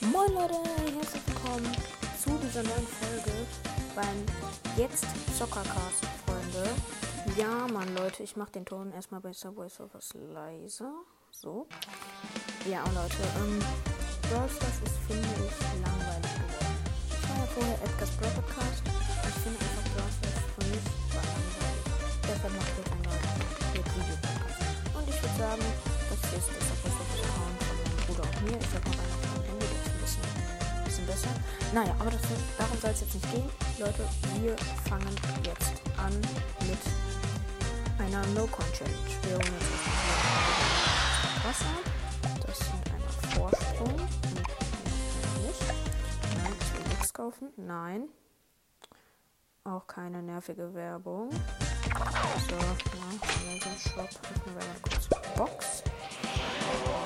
Moin Leute, herzlich willkommen zu dieser neuen Folge beim Jetzt Zockercast, Freunde. Ja, Mann, Leute, ich mache den Ton erstmal bei Subway etwas leiser. So. Ja, Leute, ähm, Brawl Stars ist, finde ich, langweilig geworden. Ich war ja vorher Edgar's Brawl Podcast. Ich finde einfach Brawl Stars für mich war langweilig. Deshalb mache ich jetzt einen neuen Video-Podcast. Und ich würde sagen, das ist das Subway Account von meinem Bruder und mir. Ich sag mal einfach ein besser. Naja, aber das, darum soll es jetzt nicht gehen. Leute, wir fangen jetzt an mit einer No-Con-Challenge. Wir holen uns erstmal Wasser. Das sind einmal Vorsprung. Und nicht. Nein, ich will nichts kaufen. Nein. Auch keine nervige Werbung. So, ja, Laser Shop. Öffnen wir mal kurz Box.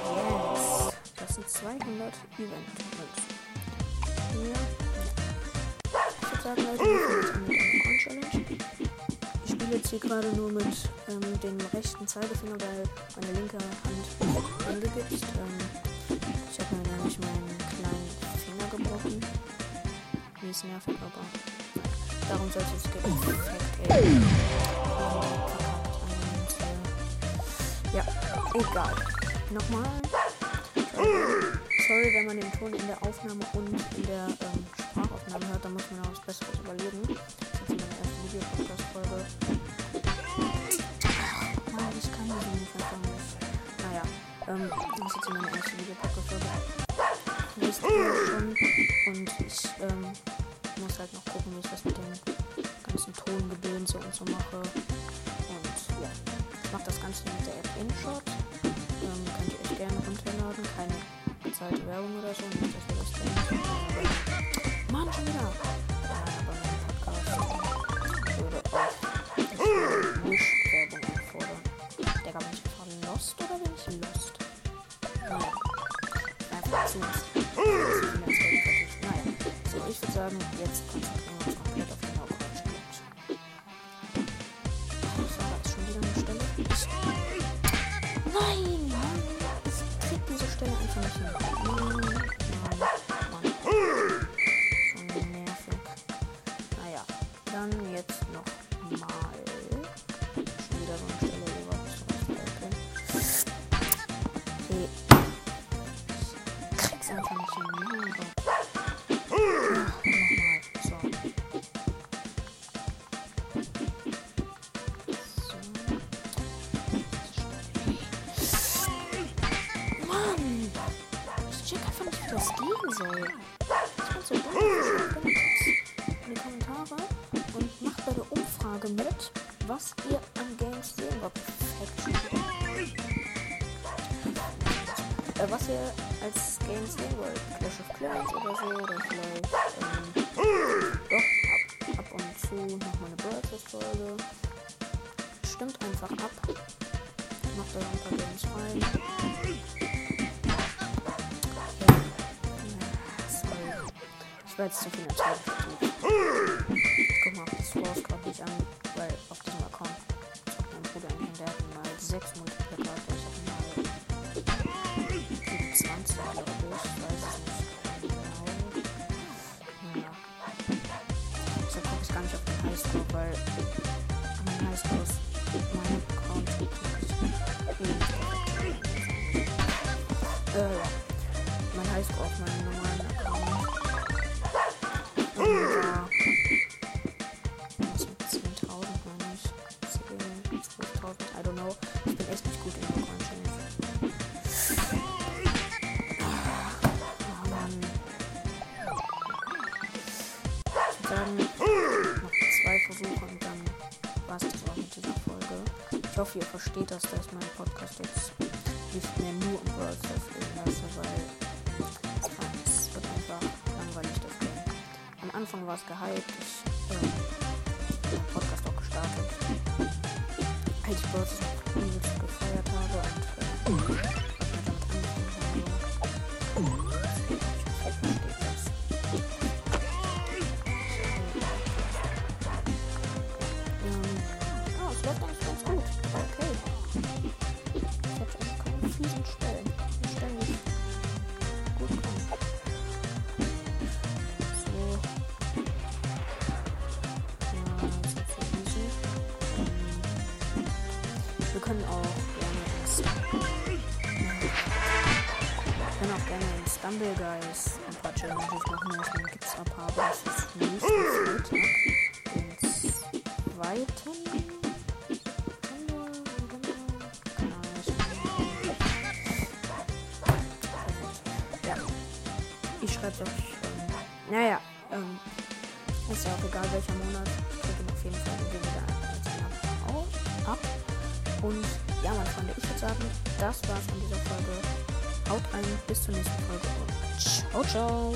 Yes. Das sind 200 Event-Münzen. Ich würde sagen, Leute. Ich spiele jetzt hier gerade nur mit ähm, dem rechten Zeigefinger, weil meine linke Hand angegipst. Ähm, ich habe mir nämlich meinen kleinen Finger gebrochen. Wie ist nervig, aber darum sollte es gehen. Ja, egal. Nochmal. Sorry, wenn man den Ton in der Aufnahme und in der ähm, Sprachaufnahme hört, da muss man auch was Besseres überlegen. Das ist meine erste Videopodcast-Folge. Mann, ich kann die nicht nicht. Naja, ähm, das ist jetzt meine erste Videopodcast-Folge. Und ich ähm, muss halt noch gucken, wie ich das mit den ganzen Tongedönse und so mache. Und ja, ich mache das Ganze mit der App InShot. Ähm, könnt ihr euch gerne runterladen. Keine bezahlte Werbung oder so. Nicht, dass wir das kennen. Mann, schon wieder. Ja, würde auch nicht Werbung einfordern. Digga, bin ich einfach lost oder bin ich lost? Naja. Einfach zu. Naja. So, ich würde sagen, jetzt konzentrieren wir gehen soll. Ich so. In die Kommentare und macht bei der Umfrage mit, was ihr an Games sehen wollt. Äh, was ihr als Games sehen wollt. Clash of Clans oder so. Oder vielleicht, ähm, doch, ab, ab und zu nochmal eine Brothers-Folge. Stimmt einfach ab. Macht da ein Ich war jetzt zu viel vertieft. Ich guck mal auf das Scores gerade nicht an, weil auf diesem Account hat mein Bruder einen, der hat mal 6 Multiplikator. Ich hab mal 27, glaube ich. Ich weiß es nicht genau. Naja. So gucke ich gar nicht auf den Highscore, weil mein Highscore ist mein Account. Äh, ja. Mein Highscore auf meinem normalen Account. Und da. Was mit 10.000 meine ich. 10, 12.000, I don't know. Ich bin echt nicht gut in der Challenge. Oh Mann. Sagen, noch zwei Versuche und dann war es das auch mit dieser Folge. Ich hoffe, ihr versteht das, dass meinen Podcast jetzt nicht mehr nur um gehen lasse, weil Anfang war es gehypt. Ich ähm, hab den Podcast auch gestartet. Als ich noch übelst gefeiert habe und äh, können auch gerne ich kann auch gerne in Stumble Guys ein paar Challenges machen, was man gibt's abhaben. Das ist nächsten ne? Freitag. Den zweiten. Ja. Ich schreibe doch. Ähm, naja, ähm, ist ja auch egal welcher Monat. Und ja, meine Freunde, ich würde sagen, das war's von dieser Folge. Haut rein, bis zur nächsten Folge und ciao, ciao.